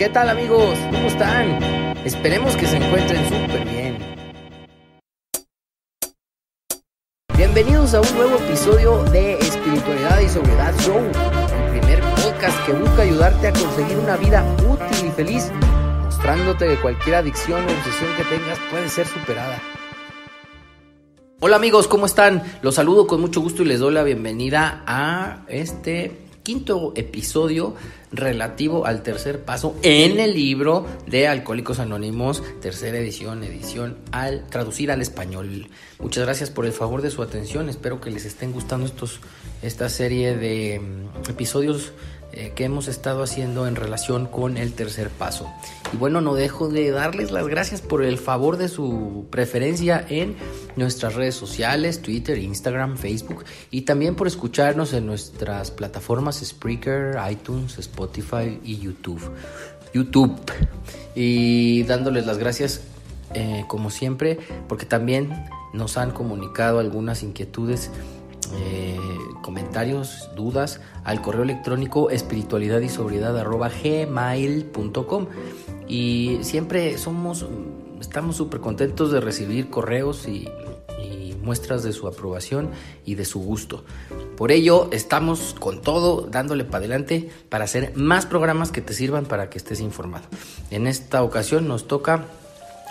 ¿Qué tal amigos? ¿Cómo están? Esperemos que se encuentren súper bien. Bienvenidos a un nuevo episodio de Espiritualidad y Sobriedad Show, el primer podcast que busca ayudarte a conseguir una vida útil y feliz, mostrándote que cualquier adicción o obsesión que tengas puede ser superada. Hola amigos, ¿cómo están? Los saludo con mucho gusto y les doy la bienvenida a este quinto episodio relativo al tercer paso en el libro de Alcohólicos Anónimos, tercera edición, edición al traducir al español. Muchas gracias por el favor de su atención. Espero que les estén gustando estos, esta serie de mm, episodios eh, que hemos estado haciendo en relación con el tercer paso. Y bueno, no dejo de darles las gracias por el favor de su preferencia en nuestras redes sociales, Twitter, Instagram, Facebook y también por escucharnos en nuestras plataformas Spreaker, iTunes, Spotify y YouTube. YouTube. Y dándoles las gracias eh, como siempre porque también nos han comunicado algunas inquietudes eh, comentarios, dudas al correo electrónico espiritualidad y sobriedad gmail.com y siempre somos, estamos súper contentos de recibir correos y, y muestras de su aprobación y de su gusto. Por ello estamos con todo dándole para adelante para hacer más programas que te sirvan para que estés informado. En esta ocasión nos toca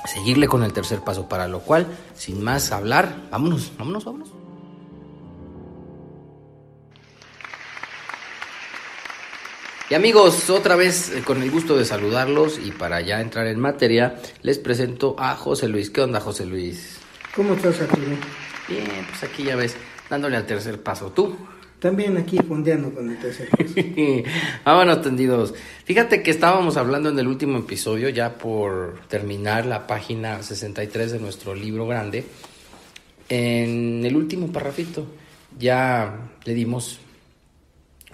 seguirle con el tercer paso, para lo cual, sin más hablar, vámonos, vámonos, vámonos. Y amigos, otra vez eh, con el gusto de saludarlos y para ya entrar en materia, les presento a José Luis. ¿Qué onda, José Luis? ¿Cómo estás, Arturo? Bien, pues aquí ya ves, dándole al tercer paso. ¿Tú? También aquí fondeando con el tercer paso. Vámonos tendidos. Fíjate que estábamos hablando en el último episodio, ya por terminar la página 63 de nuestro libro grande. En el último parrafito ya le dimos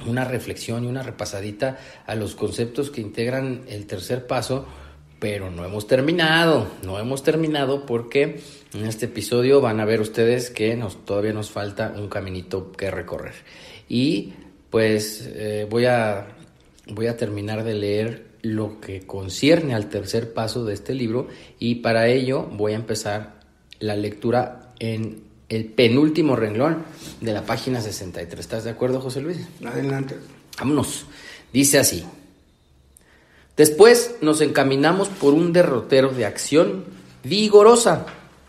una reflexión y una repasadita a los conceptos que integran el tercer paso, pero no hemos terminado, no hemos terminado porque en este episodio van a ver ustedes que nos, todavía nos falta un caminito que recorrer. Y pues eh, voy, a, voy a terminar de leer lo que concierne al tercer paso de este libro y para ello voy a empezar la lectura en el penúltimo renglón de la página 63. ¿Estás de acuerdo, José Luis? Adelante. Vámonos. Dice así. Después nos encaminamos por un derrotero de acción vigorosa,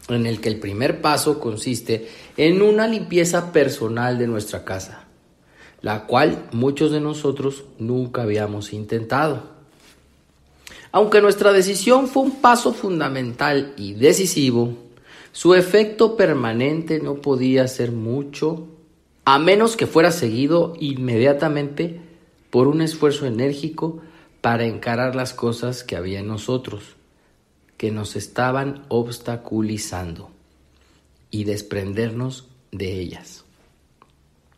en el que el primer paso consiste en una limpieza personal de nuestra casa, la cual muchos de nosotros nunca habíamos intentado. Aunque nuestra decisión fue un paso fundamental y decisivo, su efecto permanente no podía ser mucho, a menos que fuera seguido inmediatamente por un esfuerzo enérgico para encarar las cosas que había en nosotros, que nos estaban obstaculizando, y desprendernos de ellas.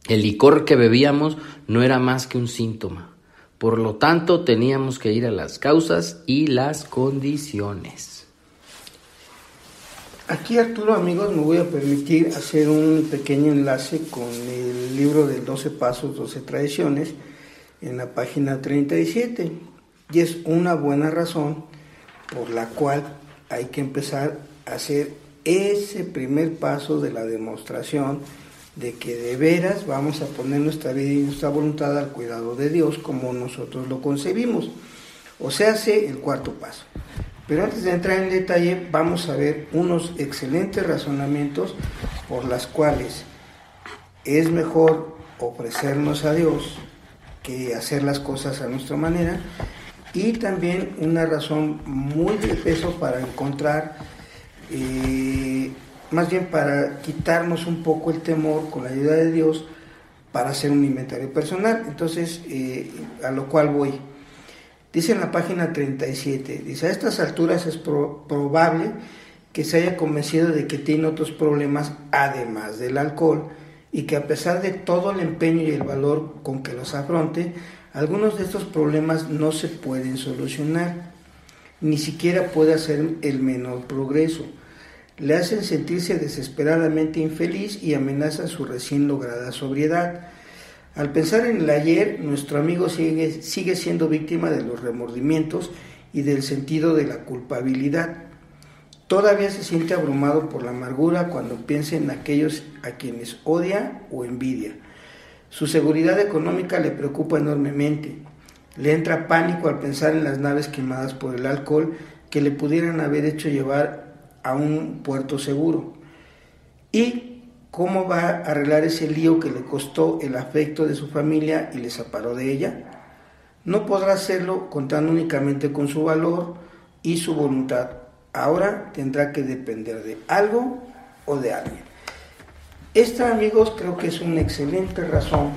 El licor que bebíamos no era más que un síntoma, por lo tanto teníamos que ir a las causas y las condiciones. Aquí Arturo, amigos, me voy a permitir hacer un pequeño enlace con el libro del 12 Pasos, 12 Tradiciones, en la página 37. Y es una buena razón por la cual hay que empezar a hacer ese primer paso de la demostración de que de veras vamos a poner nuestra vida y nuestra voluntad al cuidado de Dios como nosotros lo concebimos. O sea, hace el cuarto paso. Pero antes de entrar en detalle, vamos a ver unos excelentes razonamientos por las cuales es mejor ofrecernos a Dios que hacer las cosas a nuestra manera y también una razón muy de peso para encontrar, eh, más bien para quitarnos un poco el temor con la ayuda de Dios para hacer un inventario personal. Entonces, eh, a lo cual voy. Dice en la página 37, dice, a estas alturas es probable que se haya convencido de que tiene otros problemas además del alcohol y que a pesar de todo el empeño y el valor con que los afronte, algunos de estos problemas no se pueden solucionar, ni siquiera puede hacer el menor progreso. Le hacen sentirse desesperadamente infeliz y amenazan su recién lograda sobriedad. Al pensar en el ayer, nuestro amigo sigue, sigue siendo víctima de los remordimientos y del sentido de la culpabilidad. Todavía se siente abrumado por la amargura cuando piensa en aquellos a quienes odia o envidia. Su seguridad económica le preocupa enormemente. Le entra pánico al pensar en las naves quemadas por el alcohol que le pudieran haber hecho llevar a un puerto seguro. ¿Y cómo va a arreglar ese lío que le costó el afecto de su familia y le separó de ella? No podrá hacerlo contando únicamente con su valor y su voluntad. Ahora tendrá que depender de algo o de alguien. Esta, amigos, creo que es una excelente razón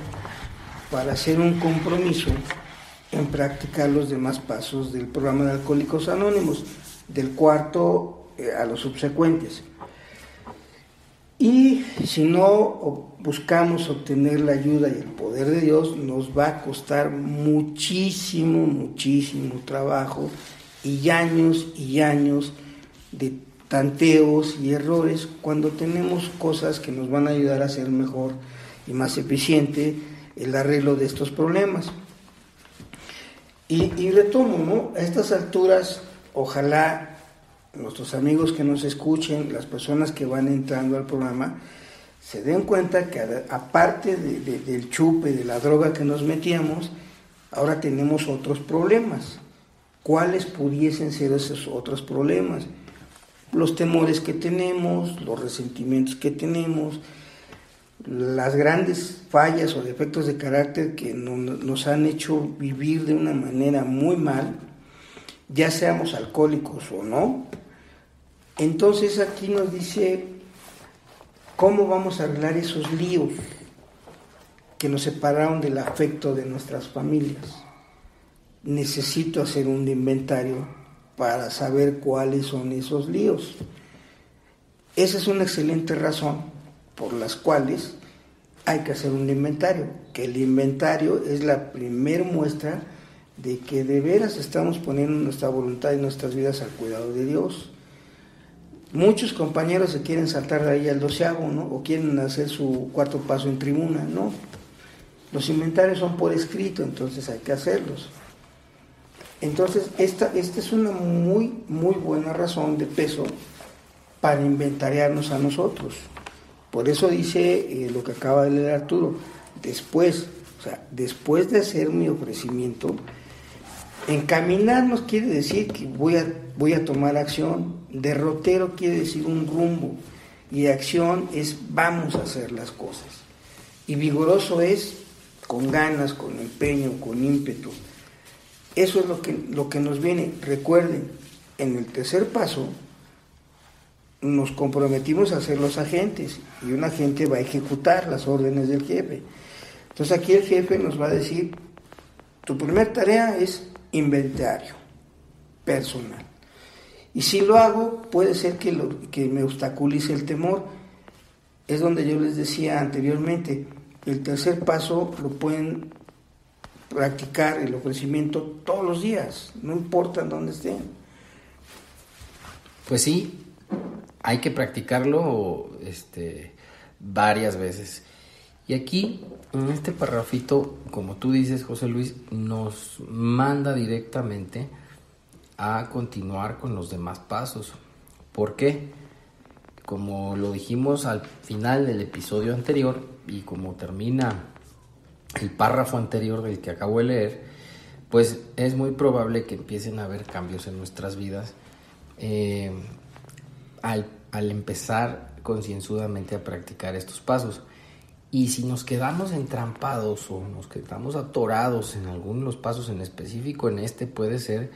para hacer un compromiso en practicar los demás pasos del programa de Alcohólicos Anónimos, del cuarto eh, a los subsecuentes. Y si no buscamos obtener la ayuda y el poder de Dios, nos va a costar muchísimo, muchísimo trabajo y años y años de tanteos y errores cuando tenemos cosas que nos van a ayudar a ser mejor y más eficiente el arreglo de estos problemas. Y, retomo, ¿no? A estas alturas, ojalá nuestros amigos que nos escuchen, las personas que van entrando al programa, se den cuenta que aparte del chupe, de la droga que nos metíamos, ahora tenemos otros problemas. ¿Cuáles pudiesen ser esos otros problemas? Los temores que tenemos, los resentimientos que tenemos, las grandes fallas o defectos de carácter que nos han hecho vivir de una manera muy mal, ya seamos alcohólicos o no. Entonces aquí nos dice cómo vamos a arreglar esos líos que nos separaron del afecto de nuestras familias. Necesito hacer un inventario para saber cuáles son esos líos. Esa es una excelente razón por las cuales hay que hacer un inventario, que el inventario es la primer muestra de que de veras estamos poniendo nuestra voluntad y nuestras vidas al cuidado de Dios. Muchos compañeros se quieren saltar de ahí al doceavo, ¿no? O quieren hacer su cuarto paso en tribuna, ¿no? Los inventarios son por escrito, entonces hay que hacerlos. Entonces, esta, esta es una muy, muy buena razón de peso para inventariarnos a nosotros. Por eso dice eh, lo que acaba de leer Arturo, después, o sea, después de hacer mi ofrecimiento, encaminarnos quiere decir que voy a, voy a tomar acción, derrotero quiere decir un rumbo, y acción es vamos a hacer las cosas. Y vigoroso es con ganas, con empeño, con ímpetu. Eso es lo que, lo que nos viene. Recuerden, en el tercer paso, nos comprometimos a ser los agentes y un agente va a ejecutar las órdenes del jefe. Entonces aquí el jefe nos va a decir, tu primera tarea es inventario personal. Y si lo hago, puede ser que, lo, que me obstaculice el temor. Es donde yo les decía anteriormente, el tercer paso lo pueden practicar el ofrecimiento todos los días, no importa dónde estén. Pues sí, hay que practicarlo este, varias veces. Y aquí, en este parrafito, como tú dices, José Luis, nos manda directamente a continuar con los demás pasos. ¿Por qué? Como lo dijimos al final del episodio anterior y como termina el párrafo anterior del que acabo de leer, pues es muy probable que empiecen a haber cambios en nuestras vidas. Eh, al, empezar concienzudamente a practicar estos pasos. Y si nos quedamos entrampados o nos quedamos atorados en alguno de los pasos en específico, en este puede ser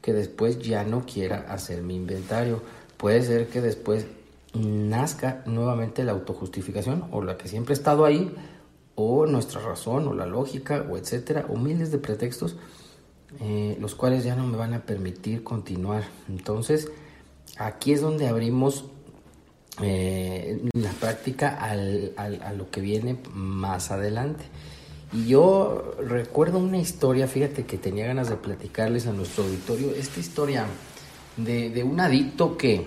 que después ya no quiera hacer mi inventario. Puede ser que después nazca nuevamente la autojustificación o la que siempre ha estado ahí, o nuestra razón, o la lógica, o etcétera, o miles de pretextos, eh, los cuales ya no me van a permitir continuar. Entonces, aquí es donde abrimos eh, la práctica a lo que viene más adelante. Y yo recuerdo una historia, fíjate que tenía ganas de platicarles a nuestro auditorio, esta historia de, un adicto que,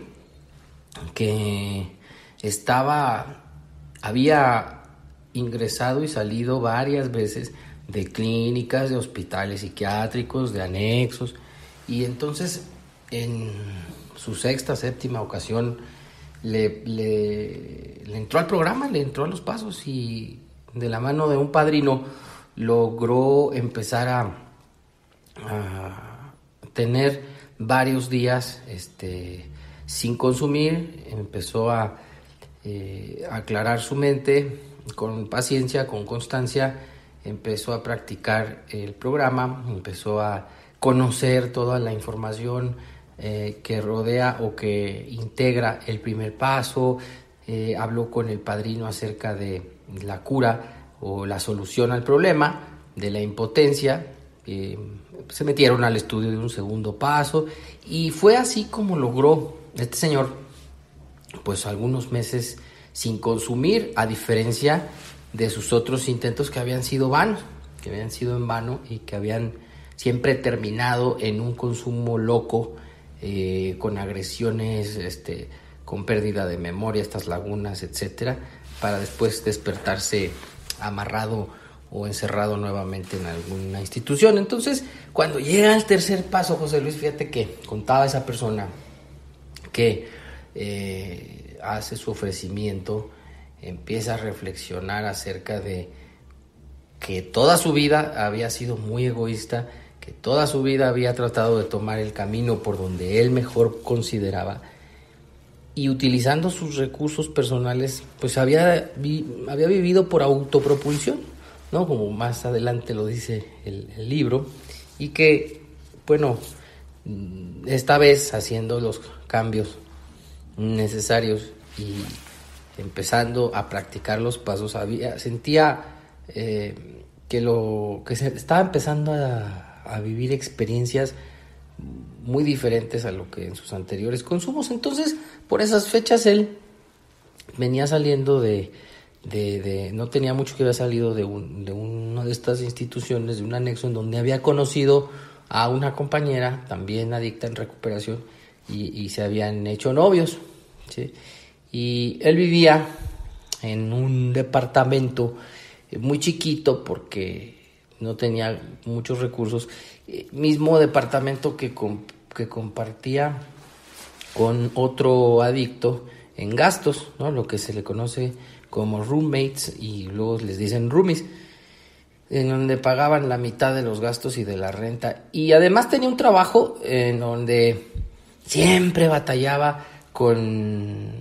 que estaba, había ingresado y salido varias veces de clínicas, de hospitales psiquiátricos, de anexos, y entonces en su sexta, séptima ocasión le, le, entró al programa, le entró a los pasos y de la mano de un padrino logró empezar a, tener varios días este, sin consumir, empezó a eh, aclarar su mente con paciencia, con constancia, empezó a practicar el programa, empezó a conocer toda la información eh, que rodea o que integra el primer paso, eh, habló con el padrino acerca de la cura o la solución al problema de la impotencia, se metieron al estudio de un segundo paso y fue así como logró este señor, pues algunos meses sin consumir, a diferencia de sus otros intentos que habían sido vanos, que habían sido en vano y que habían siempre terminado en un consumo loco, eh, con agresiones, este, con pérdida de memoria, estas lagunas, etcétera, para después despertarse amarrado o encerrado nuevamente en alguna institución. Entonces, cuando llega al tercer paso, José Luis, fíjate que contaba esa persona que eh, hace su ofrecimiento, empieza a reflexionar acerca de que toda su vida había sido muy egoísta, que toda su vida había tratado de tomar el camino por donde él mejor consideraba y utilizando sus recursos personales, pues había, había vivido por autopropulsión ¿no? Como más adelante lo dice el, libro, y que, bueno, esta vez haciendo los cambios necesarios y empezando a practicar los pasos, había, sentía eh, que, lo, que se estaba empezando a, a vivir experiencias muy diferentes a lo que en sus anteriores consumos. Entonces, por esas fechas él venía saliendo de, de, no tenía mucho que había salido de, de una de estas instituciones, de un anexo en donde había conocido a una compañera, también adicta en recuperación, y, se habían hecho novios. Y él vivía en un departamento muy chiquito porque no tenía muchos recursos, eh, mismo departamento que, que compartía con otro adicto en gastos, ¿no? lo que se le conoce como roommates y luego les dicen roomies, en donde pagaban la mitad de los gastos y de la renta. Y además tenía un trabajo en donde siempre batallaba con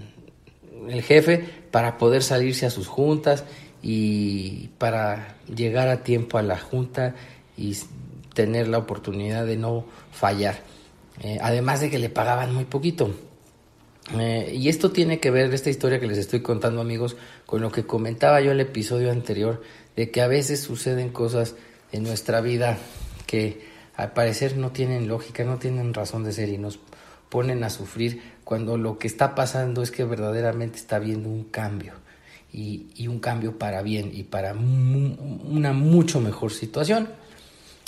el jefe para poder salirse a sus juntas y para llegar a tiempo a la junta y tener la oportunidad de no fallar. Eh, además de que le pagaban muy poquito. Eh, y esto tiene que ver, esta historia que les estoy contando amigos, con lo que comentaba yo el episodio anterior, de que a veces suceden cosas en nuestra vida que al parecer no tienen lógica, no tienen razón de ser y nos ponen a sufrir cuando lo que está pasando es que verdaderamente está habiendo un cambio y, y un cambio para bien y para una mucho mejor situación.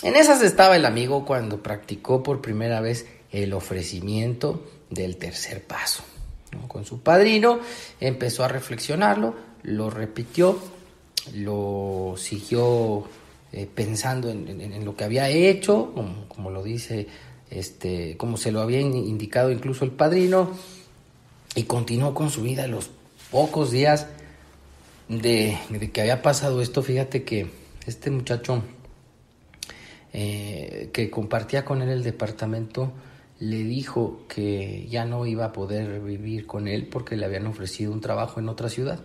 En esas estaba el amigo cuando practicó por primera vez el ofrecimiento del tercer paso. Con su padrino empezó a reflexionarlo, lo repitió, lo siguió eh, pensando en, lo que había hecho, como, lo dice, este, como se lo había indicado incluso el padrino, y continuó con su vida los pocos días de, que había pasado esto. Fíjate que este muchacho eh, que compartía con él el departamento, le dijo que ya no iba a poder vivir con él porque le habían ofrecido un trabajo en otra ciudad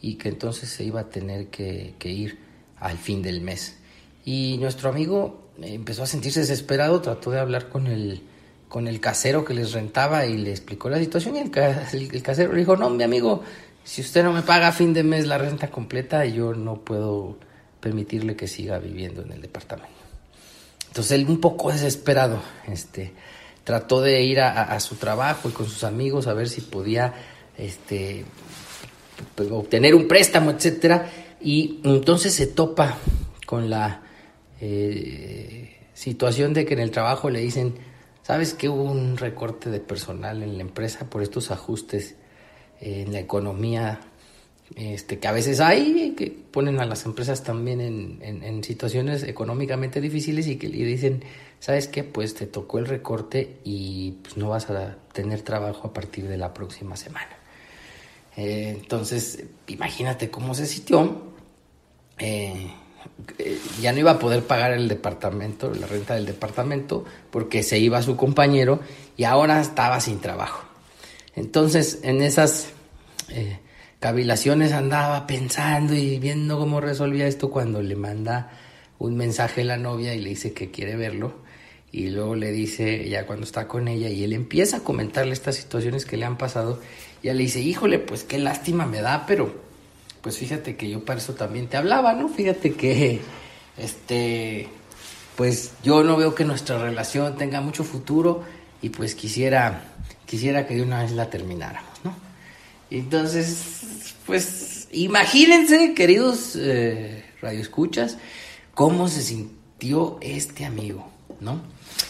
y que entonces se iba a tener que, ir al fin del mes. Y nuestro amigo empezó a sentirse desesperado, trató de hablar con el, con el casero que les rentaba y le explicó la situación y el, casero le dijo, no, mi amigo, si usted no me paga a fin de mes la renta completa, yo no puedo permitirle que siga viviendo en el departamento. Entonces él un poco desesperado, este, trató de ir a, su trabajo y con sus amigos a ver si podía este, pues, obtener un préstamo, etcétera, y entonces se topa con la eh, situación de que en el trabajo le dicen, sabes que hubo un recorte de personal en la empresa por estos ajustes en la economía este, que a veces hay, que ponen a las empresas también en, en, situaciones económicamente difíciles y que le dicen, ¿sabes qué? Pues te tocó el recorte y pues no vas a tener trabajo a partir de la próxima semana. Eh, entonces, imagínate cómo se sintió. Eh, eh, ya no iba a poder pagar el departamento, la renta del departamento, porque se iba su compañero y ahora estaba sin trabajo. Entonces, en esas cavilaciones andaba pensando y viendo cómo resolvía esto cuando le manda un mensaje a la novia y le dice que quiere verlo. Y luego le dice, ya cuando está con ella, y él empieza a comentarle estas situaciones que le han pasado, y ella le dice, híjole, pues qué lástima me da, pero pues fíjate que yo para eso también te hablaba, ¿no? Fíjate que, este, pues yo no veo que nuestra relación tenga mucho futuro y pues quisiera, quisiera que de una vez la termináramos, ¿no? Entonces, pues imagínense, queridos eh, radioescuchas, cómo se sintió este amigo, ¿no?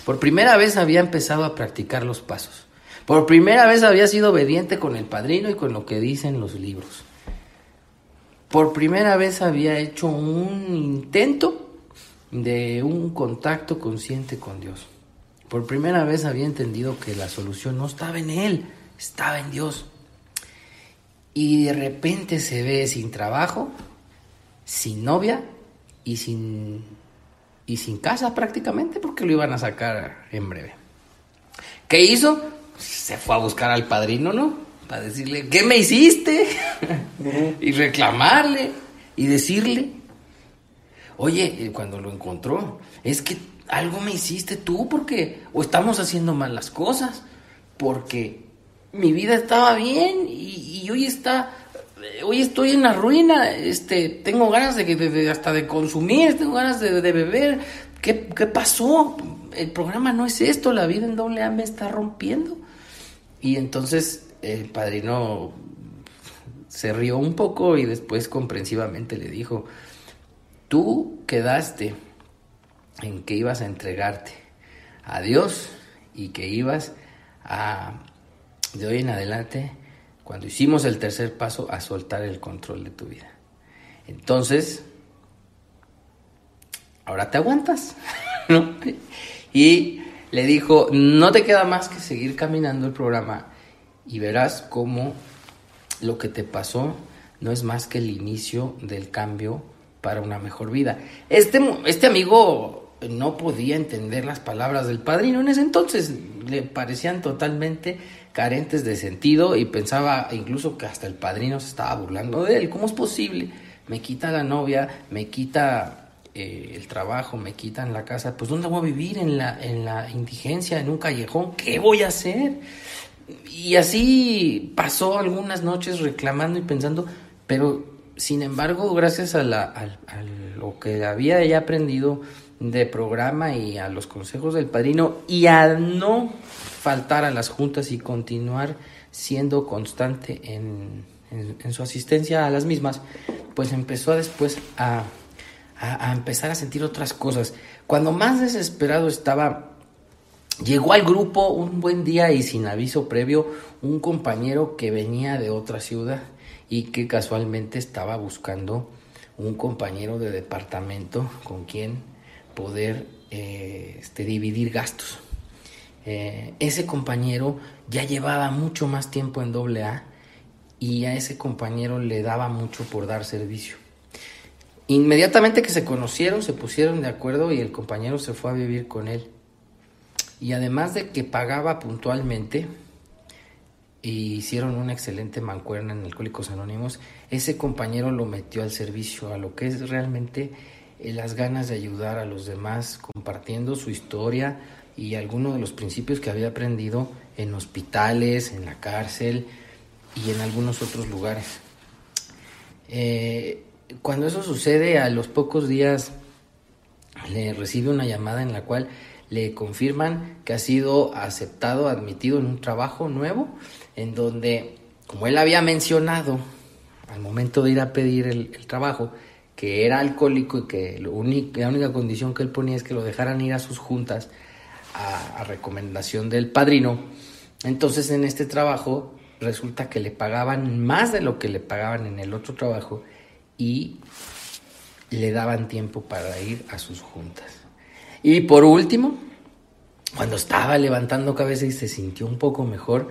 Por primera vez había empezado a practicar los pasos. Por primera vez había sido obediente con el padrino y con lo que dicen los libros. Por primera vez había hecho un intento de un contacto consciente con Dios. Por primera vez había entendido que la solución no estaba en él, estaba en Dios y de repente se ve sin trabajo, sin novia y sin, y sin casa prácticamente porque lo iban a sacar en breve. ¿Qué hizo? Se fue a buscar al padrino, ¿no? Para decirle, ¿qué me hiciste? y reclamarle y decirle, oye, cuando lo encontró, es que algo me hiciste tú porque o estamos haciendo mal las cosas, porque mi vida estaba bien y, hoy está hoy estoy en la ruina, este, tengo ganas de, hasta de consumir, tengo ganas de, beber. ¿Qué, pasó? El programa no es esto, la vida en doble A me está rompiendo. Y entonces el padrino se rió un poco y después comprensivamente le dijo, tú quedaste en que ibas a entregarte a Dios y que ibas a de hoy en adelante, cuando hicimos el tercer paso, a soltar el control de tu vida. Entonces, ahora te aguantas. Y le dijo, no te queda más que seguir caminando el programa y verás cómo lo que te pasó no es más que el inicio del cambio para una mejor vida. Este, este amigo no podía entender las palabras del padrino en ese entonces, le parecían totalmente carentes de sentido y pensaba incluso que hasta el padrino se estaba burlando de él. ¿Cómo es posible? Me quita la novia, me quita eh, el trabajo, me quitan la casa. Pues ¿dónde voy a vivir? En la, en la indigencia, en un callejón. ¿Qué voy a hacer? Y así pasó algunas noches reclamando y pensando, pero sin embargo, gracias a, la, a lo que había ya aprendido de programa y a los consejos del padrino y a no faltar a las juntas y continuar siendo constante en, su asistencia a las mismas, pues empezó después a, a, empezar a sentir otras cosas. Cuando más desesperado estaba, llegó al grupo un buen día y sin aviso previo un compañero que venía de otra ciudad y que casualmente estaba buscando un compañero de departamento con quien poder eh, este, dividir gastos. Eh, ese compañero ya llevaba mucho más tiempo en doble A y a ese compañero le daba mucho por dar servicio. Inmediatamente que se conocieron, se pusieron de acuerdo y el compañero se fue a vivir con él. Y además de que pagaba puntualmente, y hicieron una excelente mancuerna en Alcohólicos Anónimos, ese compañero lo metió al servicio, a lo que es realmente las ganas de ayudar a los demás, compartiendo su historia y algunos de los principios que había aprendido en hospitales, en la cárcel y en algunos otros lugares. Eh, cuando eso sucede, a los pocos días le recibe una llamada en la cual le confirman que ha sido aceptado, admitido en un trabajo nuevo, en donde, como él había mencionado al momento de ir a pedir el trabajo, que era alcohólico y que la única condición que él ponía es que lo dejaran ir a sus juntas a, recomendación del padrino. Entonces en este trabajo resulta que le pagaban más de lo que le pagaban en el otro trabajo y le daban tiempo para ir a sus juntas. Y por último, cuando estaba levantando cabeza y se sintió un poco mejor,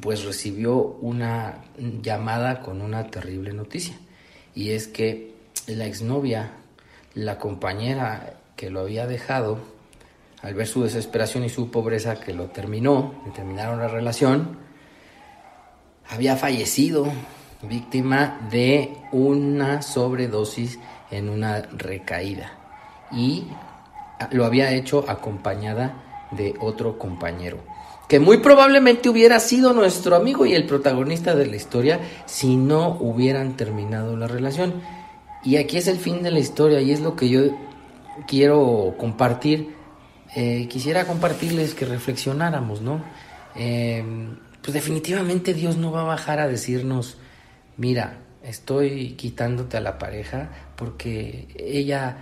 pues recibió una llamada con una terrible noticia. Y es que la exnovia, la compañera que lo había dejado, al ver su desesperación y su pobreza que lo terminó, terminaron la relación, había fallecido víctima de una sobredosis en una recaída y lo había hecho acompañada de otro compañero que muy probablemente hubiera sido nuestro amigo y el protagonista de la historia si no hubieran terminado la relación. Y aquí es el fin de la historia y es lo que yo quiero compartir. Eh, quisiera compartirles que reflexionáramos, ¿no? Eh, pues definitivamente Dios no va a bajar a decirnos, mira, estoy quitándote a la pareja porque ella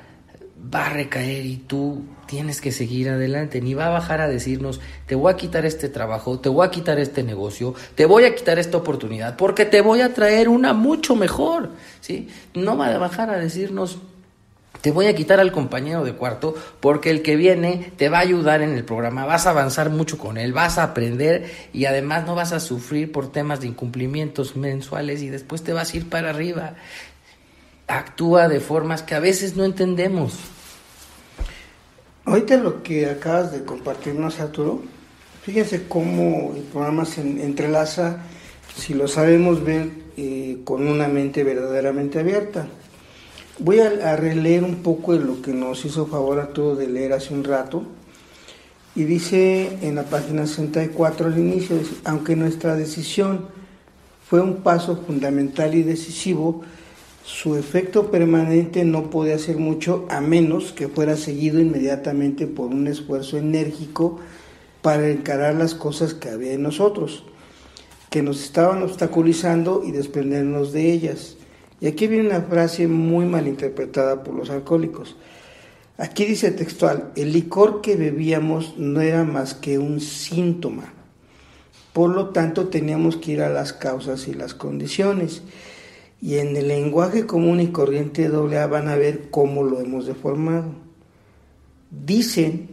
va a recaer y tú tienes que seguir adelante, ni va a bajar a decirnos, te voy a quitar este trabajo, te voy a quitar este negocio, te voy a quitar esta oportunidad, porque te voy a traer una mucho mejor, ¿sí? No va a bajar a decirnos, te voy a quitar al compañero de cuarto porque el que viene te va a ayudar en el programa, vas a avanzar mucho con él, vas a aprender y además no vas a sufrir por temas de incumplimientos mensuales y después te vas a ir para arriba. Actúa de formas que a veces no entendemos. Ahorita lo que acabas de compartirnos, Arturo, fíjense cómo el programa se entrelaza, si lo sabemos ver, eh, con una mente verdaderamente abierta. Voy a, releer un poco de lo que nos hizo favor a todos de leer hace un rato. Y dice en la página 64 al inicio, aunque nuestra decisión fue un paso fundamental y decisivo, su efecto permanente no podía hacer mucho a menos que fuera seguido inmediatamente por un esfuerzo enérgico para encarar las cosas que había en nosotros, que nos estaban obstaculizando y desprendernos de ellas. Y aquí viene una frase muy mal interpretada por los alcohólicos. Aquí dice textual, el licor que bebíamos no era más que un síntoma. Por lo tanto, teníamos que ir a las causas y las condiciones. Y en el lenguaje común y corriente AA van a ver cómo lo hemos deformado. Dicen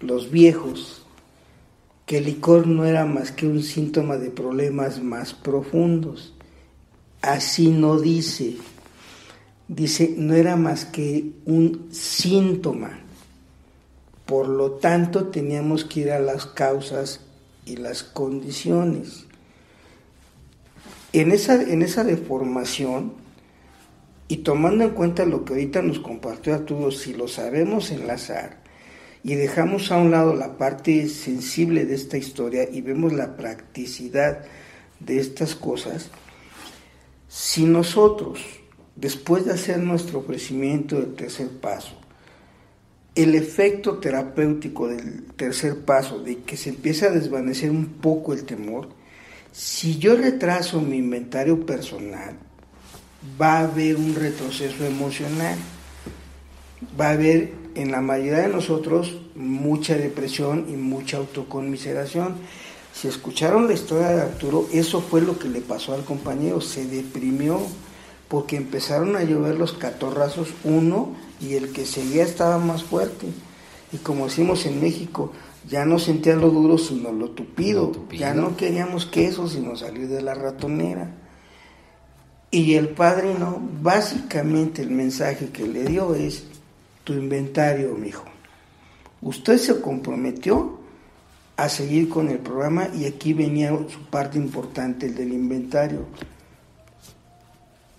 los viejos que el licor no era más que un síntoma de problemas más profundos Así no dice. Dice, no era más que un síntoma. Por lo tanto, teníamos que ir a las causas y las condiciones. En esa, en esa deformación, y tomando en cuenta lo que ahorita nos compartió Arturo, si lo sabemos enlazar y dejamos a un lado la parte sensible de esta historia y vemos la practicidad de estas cosas, si nosotros, después de hacer nuestro ofrecimiento del tercer paso, el efecto terapéutico del tercer paso, de que se empieza a desvanecer un poco el temor, si yo retraso mi inventario personal, va a haber un retroceso emocional, va a haber en la mayoría de nosotros mucha depresión y mucha autoconmiseración. Si escucharon la historia de Arturo, eso fue lo que le pasó al compañero, se deprimió porque empezaron a llover los catorrazos uno y el que seguía estaba más fuerte. Y como decimos en México, ya no sentía lo duro sino lo tupido, ya no queríamos queso sino salir de la ratonera. Y el padre no, básicamente el mensaje que le dio es tu inventario, mijo. Usted se comprometió a seguir con el programa y aquí venía su parte importante, el del inventario.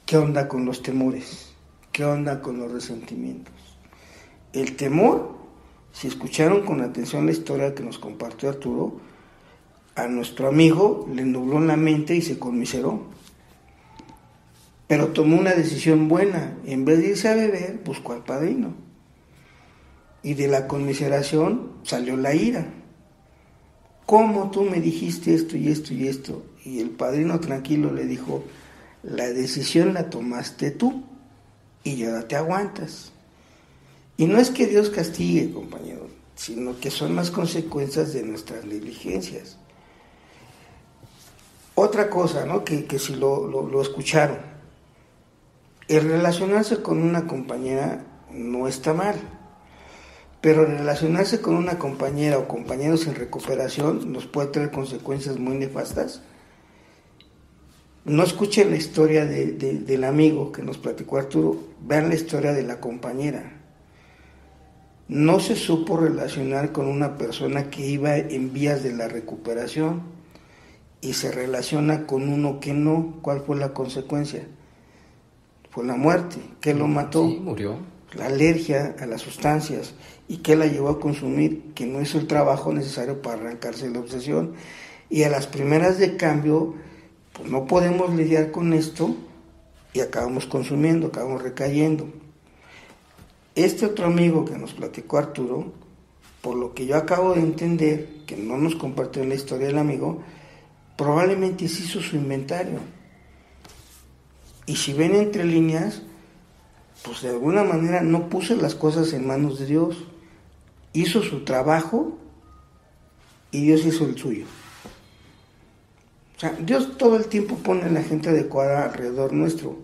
¿Qué onda con los temores? ¿Qué onda con los resentimientos? El temor, si escucharon con atención la historia que nos compartió Arturo, a nuestro amigo le nubló la mente y se conmiseró. Pero tomó una decisión buena. En vez de irse a beber, buscó al padrino. Y de la conmiseración salió la ira ¿cómo tú me dijiste esto y esto y esto? Y el padrino tranquilo le dijo, la decisión la tomaste tú y ya te aguantas. Y no es que Dios castigue, compañero, sino que son las consecuencias de nuestras negligencias. Otra cosa, ¿no? Que, si lo, lo escucharon, el relacionarse con una compañera no está mal, pero relacionarse con una compañera o compañeros en recuperación nos puede traer consecuencias muy nefastas. No escuchen la historia del amigo que nos platicó Arturo, vean la historia de la compañera. No se supo relacionar con una persona que iba en vías de la recuperación y se relaciona con uno que no. ¿Cuál fue la consecuencia? Fue la muerte. ¿Qué lo mató? Sí, murió. La alergia a las sustancias y que la llevó a consumir, que no hizo el trabajo necesario para arrancarse la obsesión. Y a las primeras de cambio, pues no podemos lidiar con esto y acabamos consumiendo, acabamos recayendo. Este otro amigo que nos platicó Arturo, por lo que yo acabo de entender, que no nos compartió la historia del amigo, probablemente se hizo su inventario. Y si ven entre líneas, pues de alguna manera no puso las cosas en manos de Dios. Hizo su trabajo y Dios hizo el suyo. O sea, Dios todo el tiempo pone a la gente adecuada alrededor nuestro.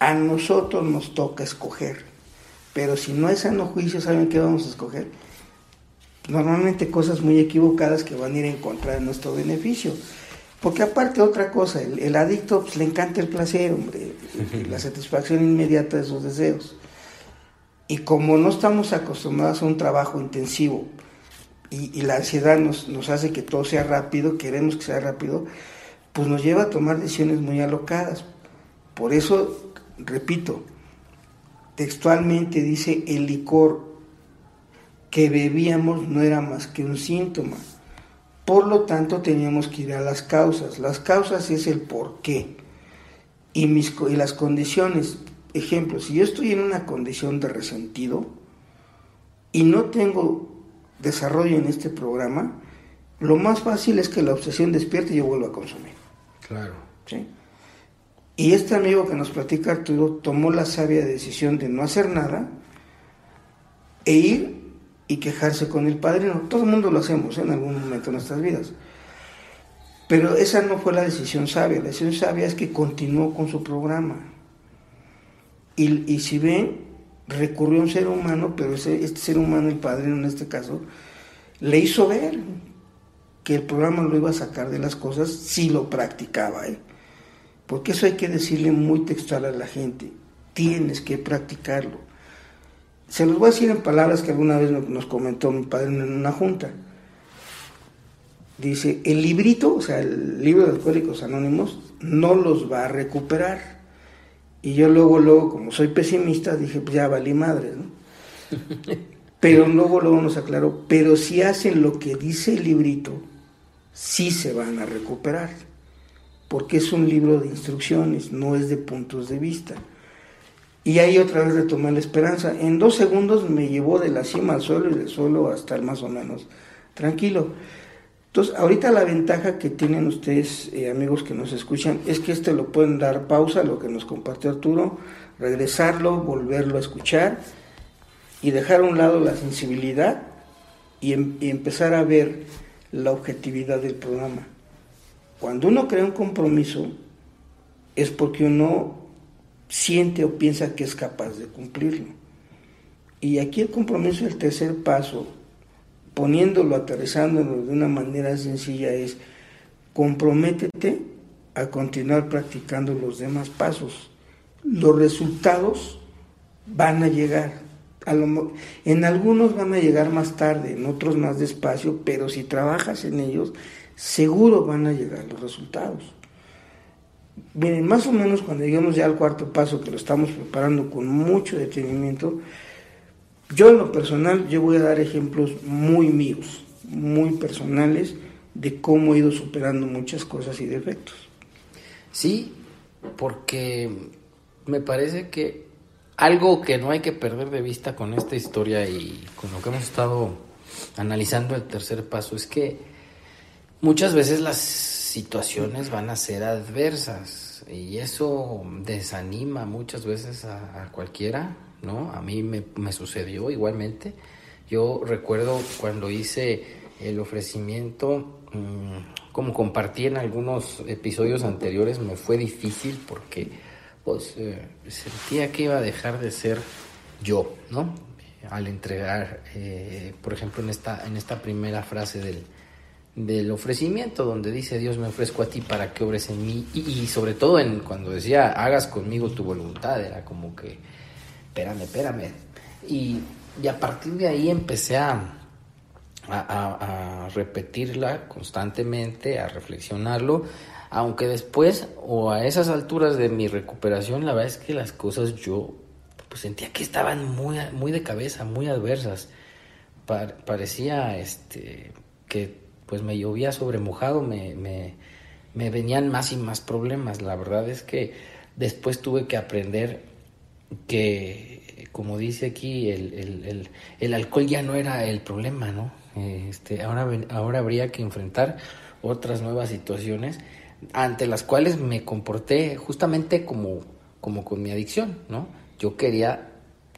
A nosotros nos toca escoger. Pero si no es sano juicio, ¿saben qué vamos a escoger? Normalmente cosas muy equivocadas que van a ir en contra de nuestro beneficio. Porque aparte otra cosa, el, adicto pues, le encanta el placer, hombre, la satisfacción inmediata de sus deseos. Y como no estamos acostumbrados a un trabajo intensivo y, la ansiedad nos, nos, hace que todo sea rápido, queremos que sea rápido, pues nos lleva a tomar decisiones muy alocadas. Por eso, repito, textualmente dice, el licor que bebíamos no era más que un síntoma por lo tanto, teníamos que ir a las causas. Las causas es el por qué. Y, mis, y las condiciones. Ejemplo, si yo estoy en una condición de resentido y no tengo desarrollo en este programa, lo más fácil es que la obsesión despierte y yo vuelva a consumir. Claro. ¿Sí? Y este amigo que nos platica Arturo tomó la sabia decisión de no hacer nada e ir y quejarse con el padrino. Todo el mundo lo hacemos en algún momento de nuestras vidas. Pero esa no fue la decisión sabia. La decisión sabia es que continuó con su programa. Y, y si ven, recurrió a un ser humano, pero ese, este ser humano, el padrino en este caso, le hizo ver que el programa lo iba a sacar de las cosas si lo practicaba. ¿eh? Porque eso hay que decirle muy textual a la gente. Tienes que practicarlo se los voy a decir en palabras que alguna vez nos comentó mi padre en una junta. Dice, el librito, o sea, el libro de Alcohólicos Anónimos, no los va a recuperar. Y yo luego, luego, como soy pesimista, dije, pues ya valí madre, ¿no? Pero luego, luego nos aclaró, pero si hacen lo que dice el librito, sí se van a recuperar. Porque es un libro de instrucciones, no es de puntos de vista. Y ahí otra vez retomé la esperanza. En dos segundos me llevó de la cima al suelo y del suelo a estar más o menos tranquilo. Entonces, ahorita la ventaja que tienen ustedes, eh, amigos que nos escuchan, es que este lo pueden dar pausa, lo que nos compartió Arturo, regresarlo, volverlo a escuchar y dejar a un lado la sensibilidad y, em, y empezar a ver la objetividad del programa. Cuando uno crea un compromiso, es porque uno siente o piensa que es capaz de cumplirlo. Y aquí el compromiso del tercer paso, poniéndolo, aterrizándolo de una manera sencilla, es comprométete a continuar practicando los demás pasos. Los resultados van a llegar. en algunos van a llegar más tarde, en otros más despacio, pero si trabajas en ellos, seguro van a llegar los resultados. Miren, más o menos cuando lleguemos ya al cuarto paso, que lo estamos preparando con mucho detenimiento, yo en lo personal, yo voy a dar ejemplos muy míos, muy personales, de cómo he ido superando muchas cosas y defectos. Sí, porque me parece que algo que no hay que perder de vista con esta historia y con lo que hemos estado analizando el tercer paso es que muchas veces las situaciones van a ser adversas y eso desanima muchas veces a, cualquiera, ¿no? A mí me, sucedió igualmente. Yo recuerdo cuando hice el ofrecimiento, mm, como compartí en algunos episodios anteriores, me fue difícil porque pues eh, sentía que iba a dejar de ser yo, ¿no? Al entregar, eh, por ejemplo, en esta, en esta primera frase del, del ofrecimiento, donde dice Dios me ofrezco a ti para que obres en mí, y, sobre todo en cuando decía hagas conmigo tu voluntad, era como que, espérame, espérame. Y, y a partir de ahí empecé a, a, repetirla constantemente, a reflexionarlo, aunque después o a esas alturas de mi recuperación, la verdad es que las cosas yo pues sentía que estaban muy, muy de cabeza, muy adversas. parecía este, que pues me llovía sobre mojado, me, me, me venían más y más problemas. La verdad es que después tuve que aprender que, como dice aquí, el, el, el, alcohol ya no era el problema, ¿no? Este, ahora, ahora habría que enfrentar otras nuevas situaciones ante las cuales me comporté justamente como, como con mi adicción, ¿no? Yo quería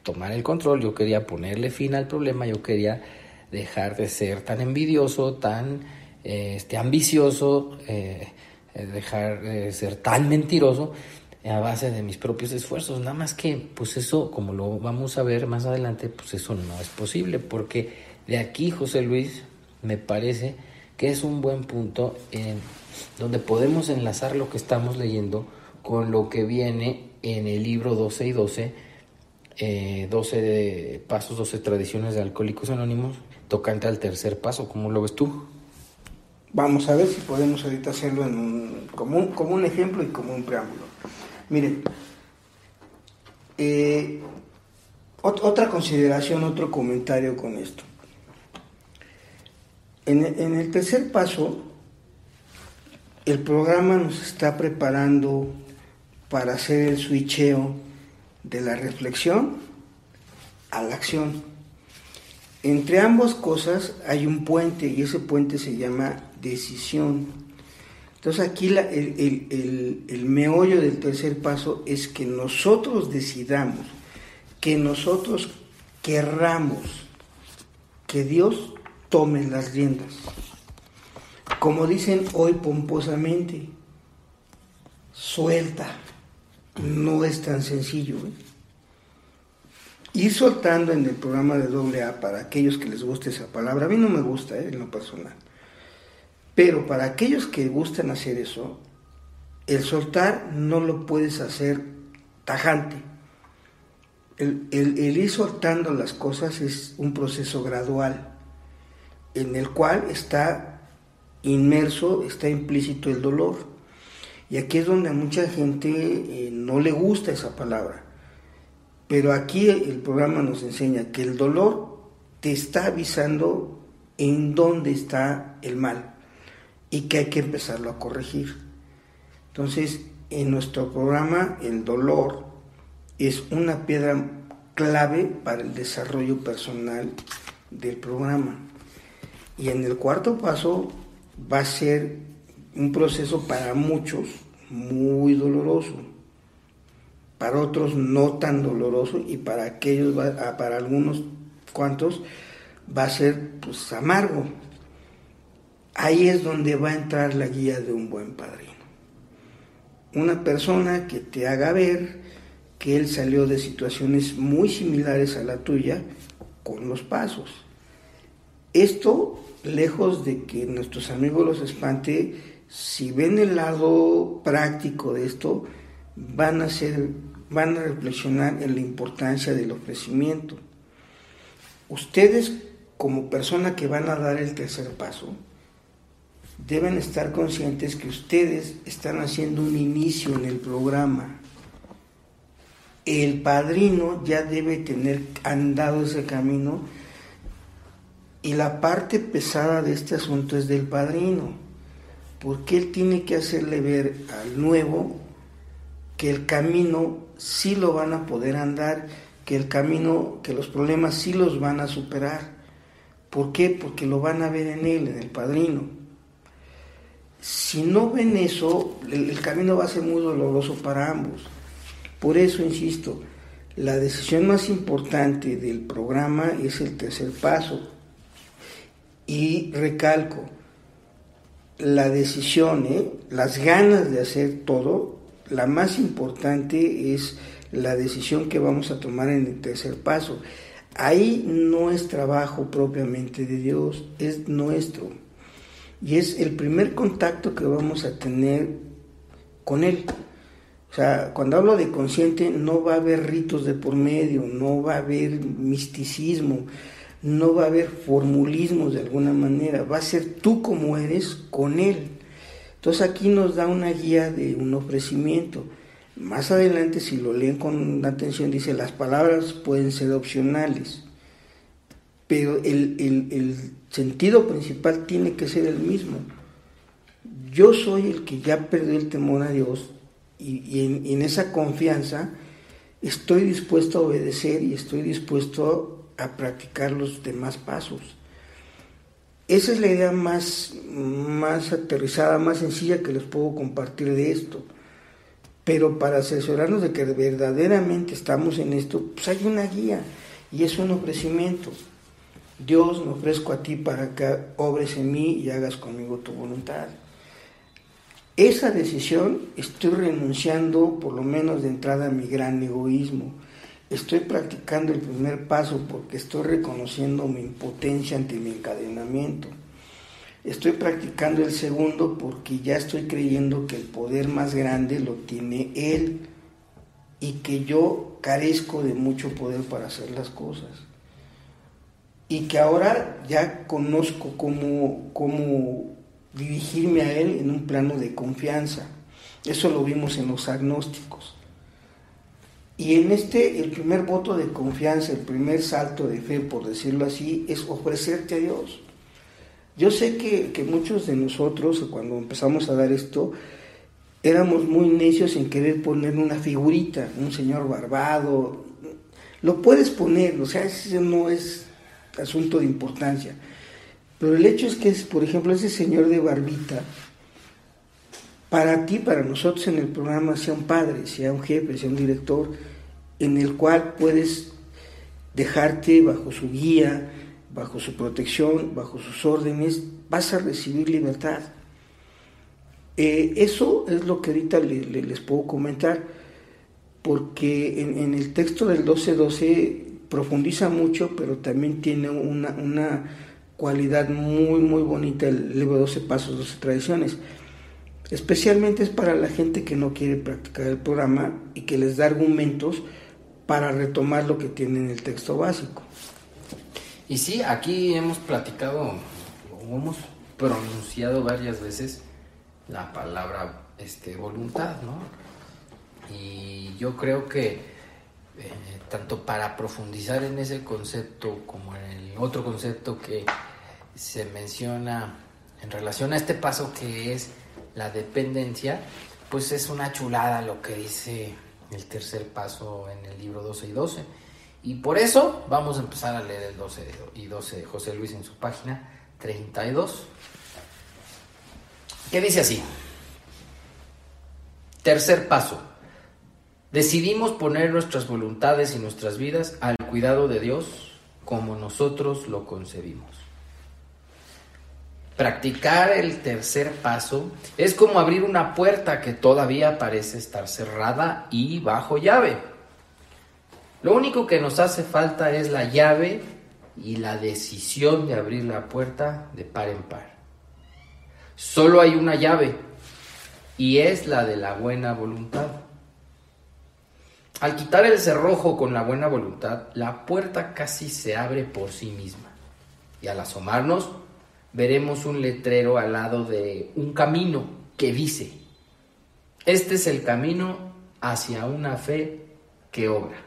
tomar el control, yo quería ponerle fin al problema, yo quería dejar de ser tan envidioso, tan este, ambicioso, eh, eh, dejar de ser tan mentiroso a base de mis propios esfuerzos. Nada más que, pues eso, como lo vamos a ver más adelante, pues eso no es posible, porque de aquí, José Luis, me parece que es un buen punto en donde podemos enlazar lo que estamos leyendo con lo que viene en el libro 12 y 12, 12 de pasos, 12 tradiciones de Alcohólicos Anónimos, tocante al tercer paso. ¿Cómo lo ves tú? Vamos a ver si podemos ahorita hacerlo en un, como, un, como un ejemplo y como un preámbulo. Miren, eh, otra consideración, otro comentario con esto. En, en el tercer paso, el programa nos está preparando para hacer el switcheo de la reflexión a la acción. Entre ambas cosas hay un puente y ese puente se llama decisión. Entonces aquí el, meollo del tercer paso es que nosotros decidamos, que nosotros querramos que Dios tome las riendas. Como dicen hoy pomposamente, suelta. No es tan sencillo. ¿eh? Ir soltando en el programa de A para aquellos que les guste esa palabra, a mí no me gusta ¿eh? en lo personal. Pero para aquellos que gustan hacer eso, el soltar no lo puedes hacer tajante. El, ir soltando las cosas es un proceso gradual en el cual está inmerso, está implícito el dolor. Y aquí es donde a mucha gente eh, no le gusta esa palabra. Pero aquí el programa nos enseña que el dolor te está avisando en dónde está el mal y que hay que empezarlo a corregir. Entonces, en nuestro programa, el dolor es una piedra clave para el desarrollo personal del programa. Y en el cuarto paso va a ser un proceso para muchos muy doloroso, para otros no tan doloroso y para aquellos, para algunos cuantos va a ser pues amargo, ahí es donde va a entrar la guía de un buen padrino. Una persona que te haga ver que él salió de situaciones muy similares a la tuya con los pasos. Esto, lejos de que nuestros amigos los espante, si ven el lado práctico de esto, van a, ser, van a reflexionar en la importancia del ofrecimiento. Ustedes, como persona que van a dar el tercer paso, deben estar conscientes que ustedes están haciendo un inicio en el programa. El padrino ya debe tener andado ese camino y la parte pesada de este asunto es del padrino, porque él tiene que hacerle ver al nuevo que el camino sí lo van a poder andar, que el camino, que los problemas sí los van a superar. ¿Por qué? Porque lo van a ver en él, en el padrino. Si no ven eso, el, camino va a ser muy doloroso para ambos. Por eso, insisto, la decisión más importante del programa es el tercer paso. Y recalco, la decisión, ¿eh? las ganas de hacer todo, la más importante es la decisión que vamos a tomar en el tercer paso. Ahí no es trabajo propiamente de Dios, es nuestro. Y es el primer contacto que vamos a tener con Él. O sea, cuando hablo de consciente, no va a haber ritos de por medio, no va a haber misticismo, no va a haber formulismos de alguna manera, va a ser tú como eres con Él. Entonces aquí nos da una guía de un ofrecimiento. Más adelante, si lo leen con atención, dice, las palabras pueden ser opcionales, pero el, sentido principal tiene que ser el mismo. Yo soy el que ya perdió el temor a Dios y, en, esa confianza estoy dispuesto a obedecer y estoy dispuesto a practicar los demás pasos. Esa es la idea más, más aterrizada, más sencilla que les puedo compartir de esto. Pero para asesorarnos de que verdaderamente estamos en esto, pues hay una guía y es un ofrecimiento. Dios me ofrezco a ti para que obres en mí y hagas conmigo tu voluntad. Esa decisión estoy renunciando por lo menos de entrada a mi gran egoísmo. Estoy practicando el primer paso porque estoy reconociendo mi impotencia ante mi encadenamiento. Estoy practicando el segundo porque ya estoy creyendo que el poder más grande lo tiene Él y que yo carezco de mucho poder para hacer las cosas. Y que ahora ya conozco cómo, cómo dirigirme a Él en un plano de confianza. Eso lo vimos en los agnósticos. Y en este, el primer voto de confianza, el primer salto de fe, por decirlo así, es ofrecerte a Dios. Yo sé que, muchos de nosotros, cuando empezamos a dar esto, éramos muy necios en querer poner una figurita, un señor barbado. Lo puedes poner, o sea, ese no es asunto de importancia. Pero el hecho es que, por ejemplo, ese señor de barbita, para ti, para nosotros en el programa, sea un padre, sea un jefe, sea un director, en el cual puedes dejarte bajo su guía, bajo su protección, bajo sus órdenes, vas a recibir libertad. Eh, eso es lo que ahorita les puedo comentar, porque en, el texto del 12.12 profundiza mucho, pero también tiene una, una cualidad muy, muy bonita el libro 12 Pasos, 12 Tradiciones. Especialmente es para la gente que no quiere practicar el programa y que les da argumentos para retomar lo que tiene en el texto básico. Y sí, aquí hemos platicado o hemos pronunciado varias veces la palabra este, voluntad, ¿no? Y yo creo que eh, tanto para profundizar en ese concepto como en el otro concepto que se menciona en relación a este paso que es la dependencia, pues es una chulada lo que dice el tercer paso en el libro 12 y 12 y por eso vamos a empezar a leer el 12 y 12 de José Luis en su página 32, que dice así. Tercer paso. Decidimos poner nuestras voluntades y nuestras vidas al cuidado de Dios como nosotros lo concebimos. Practicar el tercer paso es como abrir una puerta que todavía parece estar cerrada y bajo llave. Lo único que nos hace falta es la llave y la decisión de abrir la puerta de par en par. Solo hay una llave y es la de la buena voluntad. Al quitar el cerrojo con la buena voluntad, la puerta casi se abre por sí misma. Y al asomarnos, veremos un letrero al lado de un camino que dice, este es el camino hacia una fe que obra.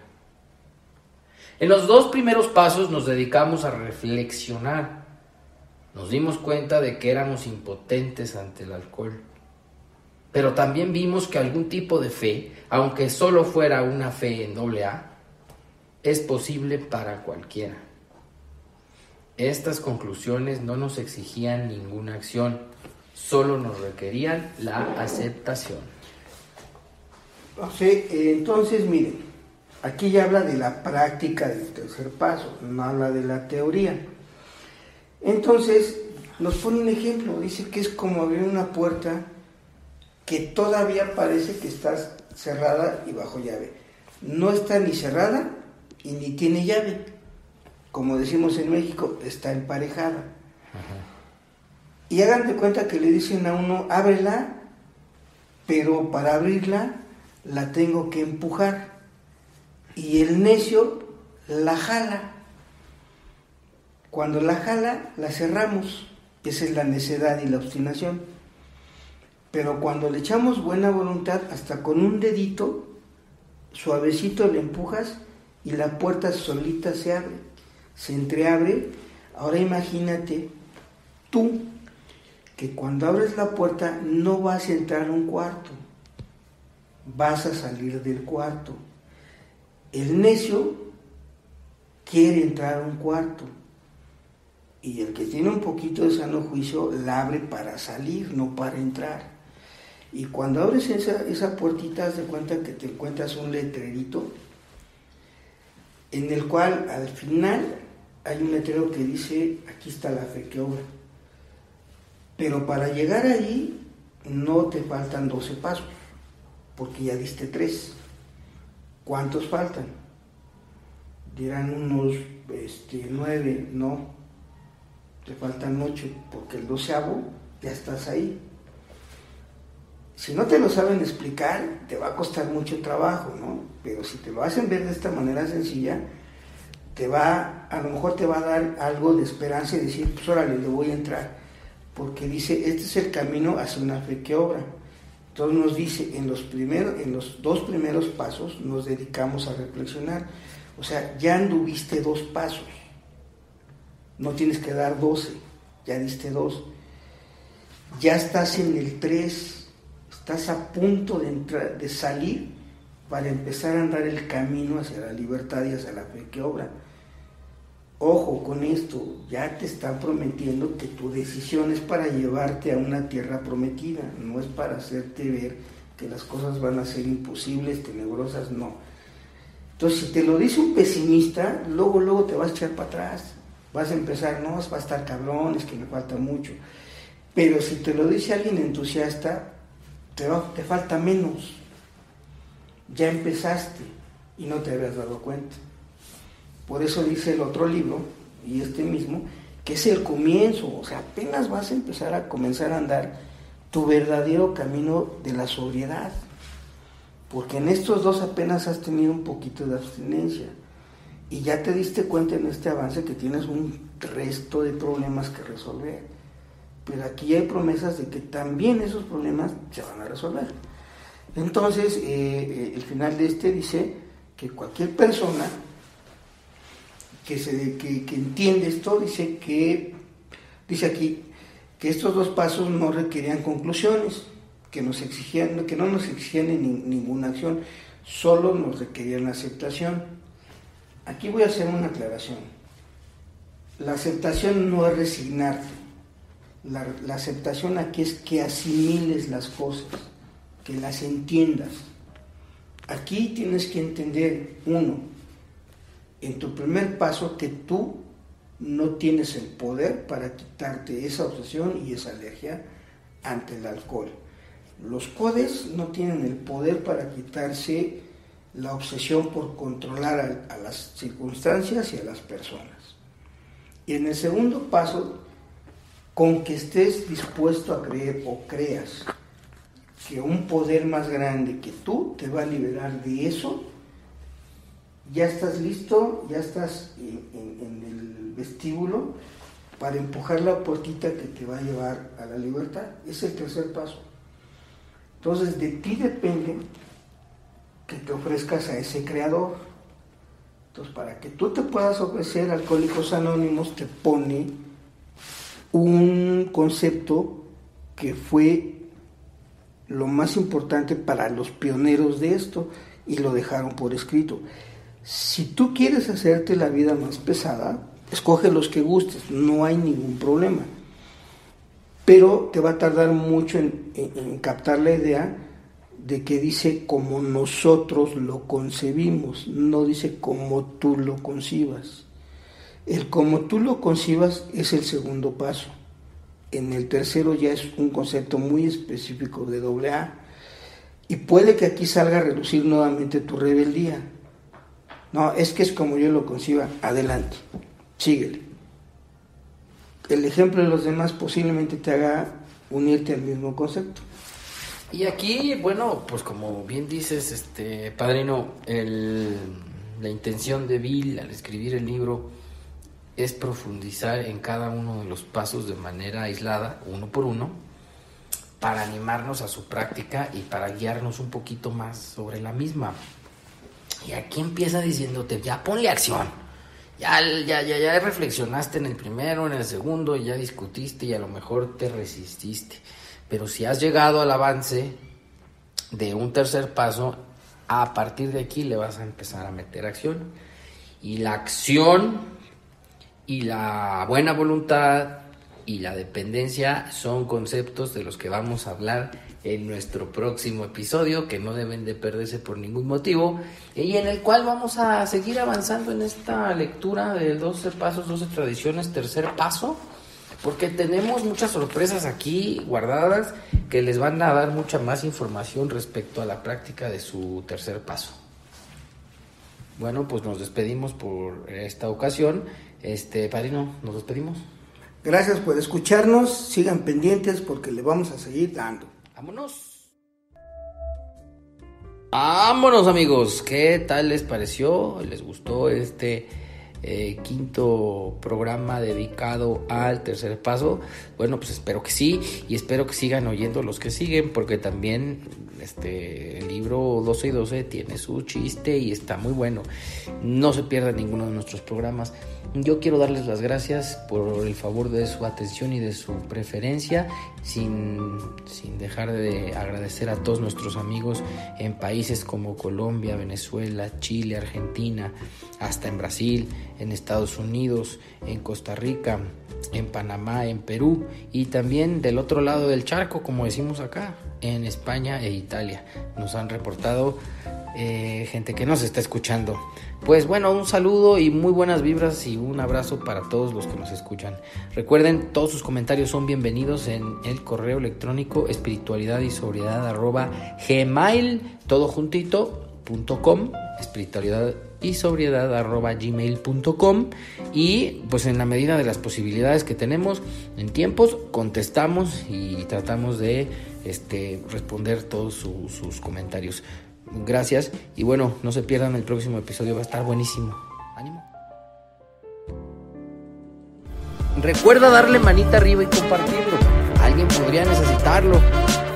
En los dos primeros pasos nos dedicamos a reflexionar. Nos dimos cuenta de que éramos impotentes ante el alcohol. Pero también vimos que algún tipo de fe, aunque solo fuera una fe en doble A, es posible para cualquiera. Estas conclusiones no nos exigían ninguna acción, solo nos requerían la aceptación. entonces miren, Aquí ya habla de la práctica del tercer paso, no habla de la teoría. Entonces, nos pone un ejemplo, dice que es como abrir una puerta que todavía parece que está cerrada y bajo llave. No está ni cerrada y ni tiene llave. Como decimos en México, está emparejada. Y hagan de cuenta que le dicen a uno, ábrela, pero para abrirla la tengo que empujar. Y el necio la jala. Cuando la jala, la cerramos. Esa es la necedad y la obstinación. Pero cuando le echamos buena voluntad, hasta con un dedito, suavecito le empujas y la puerta solita se abre, se entreabre. Ahora imagínate tú que cuando abres la puerta no vas a entrar a un cuarto, vas a salir del cuarto. El necio quiere entrar a un cuarto y el que tiene un poquito de sano juicio la abre para salir, no para entrar. Y cuando abres esa, esa puertita, haz de cuenta que te encuentras un letrerito en el cual al final hay un letrero que dice, aquí está la fe que obra. Pero para llegar allí no te faltan 12 pasos, porque ya diste 3. ¿Cuántos faltan? Dirán unos este, 9, no, te faltan 8, porque el doceavo ya estás ahí. Si no te lo saben explicar, te va a costar mucho trabajo, ¿no? Pero si te lo hacen ver de esta manera sencilla, te va, a lo mejor te va a dar algo de esperanza y decir, pues órale, le voy a entrar. Porque dice, este es el camino hacia una fe que obra. Entonces nos dice, en los, primeros, en los dos primeros pasos nos dedicamos a reflexionar. O sea, ya anduviste dos pasos. No tienes que dar doce, ya diste dos. Ya estás en el tres estás a punto de, entrar, de salir para empezar a andar el camino hacia la libertad y hacia la fe que obra. Ojo con esto, ya te están prometiendo que tu decisión es para llevarte a una tierra prometida, no es para hacerte ver que las cosas van a ser imposibles, tenebrosas, no. Entonces, si te lo dice un pesimista, luego, luego te vas a echar para atrás. Vas a empezar, no, va a estar cabrón, es que me falta mucho. Pero si te lo dice alguien entusiasta, te, falta menos. Ya empezaste y no te habías dado cuenta. Por eso dice el otro libro, y este mismo, que es el comienzo, o sea, apenas vas a empezar a comenzar a andar tu verdadero camino de la sobriedad. Porque en estos dos apenas has tenido un poquito de abstinencia. Y ya te diste cuenta en este avance que tienes un resto de problemas que resolver. Pero aquí hay promesas de que también esos problemas se van a resolver. Entonces, eh, eh, el final de este dice que cualquier persona que, entiende esto dice que, dice aquí, que estos dos pasos no requerían conclusiones, que, exigían, que no nos exigían ninguna acción, solo nos requerían la aceptación. Aquí voy a hacer una aclaración. La aceptación no es resignarte la, aceptación aquí es que asimiles las cosas, que las entiendas. Aquí tienes que entender, uno, en tu primer paso que tú no tienes el poder para quitarte esa obsesión y esa alergia ante el alcohol. Los codes no tienen el poder para quitarse la obsesión por controlar a, a las circunstancias y a las personas. Y en el segundo paso con que estés dispuesto a creer o creas que un poder más grande que tú te va a liberar de eso, ya estás listo, ya estás en, el vestíbulo para empujar la puertita que te va a llevar a la libertad. Es el tercer paso. Entonces de ti depende que te ofrezcas a ese creador. Entonces para que tú te puedas ofrecer, Alcohólicos Anónimos te pone un concepto que fue lo más importante para los pioneros de esto y lo dejaron por escrito. Si tú quieres hacerte la vida más pesada, escoge los que gustes, no hay ningún problema. Pero te va a tardar mucho en, captar la idea de que dice como nosotros lo concebimos, no dice como tú lo concibas. El como tú lo concibas es el segundo paso. En el tercero ya es un concepto muy específico de doble A. Y puede que aquí salga a reducir nuevamente tu rebeldía. No, es que es como yo lo conciba. Adelante, síguele. El ejemplo de los demás posiblemente te haga unirte al mismo concepto. Y aquí, bueno, pues como bien dices, este padrino, el, la intención de Bill al escribir el libro es profundizar en cada uno de los pasos de manera aislada, uno por uno, para animarnos a su práctica y para guiarnos un poquito más sobre la misma. Y aquí empieza diciéndote, ya ponle acción. Ya, ya, ya, ya reflexionaste en el primero, en el segundo, y ya discutiste y a lo mejor te resististe. Pero si has llegado al avance de un tercer paso, a partir de aquí le vas a empezar a meter acción. Y la acción y la buena voluntad y la dependencia son conceptos de los que vamos a hablar en nuestro próximo episodio, que no deben de perderse por ningún motivo, y en el cual vamos a seguir avanzando en esta lectura de 12 pasos, 12 tradiciones, tercer paso, porque tenemos muchas sorpresas aquí guardadas que les van a dar mucha más información respecto a la práctica de su tercer paso. Bueno, pues nos despedimos por esta ocasión. Este, padrino, nos despedimos. Gracias por escucharnos, sigan pendientes porque le vamos a seguir dando. Vámonos. Vámonos amigos, ¿qué tal les pareció? ¿Les gustó este eh, quinto programa dedicado al tercer paso. Bueno, pues espero que sí y espero que sigan oyendo los que siguen porque también este el libro 12 y 12 tiene su chiste y está muy bueno. No se pierda ninguno de nuestros programas. Yo quiero darles las gracias por el favor de su atención y de su preferencia, sin, sin dejar de agradecer a todos nuestros amigos en países como Colombia, Venezuela, Chile, Argentina, hasta en Brasil, en Estados Unidos, en Costa Rica, en Panamá, en Perú y también del otro lado del charco, como decimos acá, en España e Italia. Nos han reportado eh, gente que nos está escuchando. Pues bueno, un saludo y muy buenas vibras y un abrazo para todos los que nos escuchan. Recuerden, todos sus comentarios son bienvenidos en el correo electrónico espiritualidad y sobriedad arroba gmail, todo juntito, espiritualidad y sobriedad arroba gmail.com y pues en la medida de las posibilidades que tenemos en tiempos contestamos y tratamos de este, responder todos sus comentarios. Gracias y bueno, no se pierdan el próximo episodio, va a estar buenísimo. Ánimo. Recuerda darle manita arriba y compartirlo. Alguien podría necesitarlo.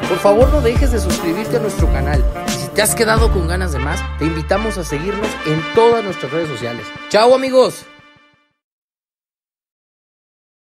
Por favor no dejes de suscribirte a nuestro canal. Te has quedado con ganas de más, te invitamos a seguirnos en todas nuestras redes sociales. ¡Chao amigos!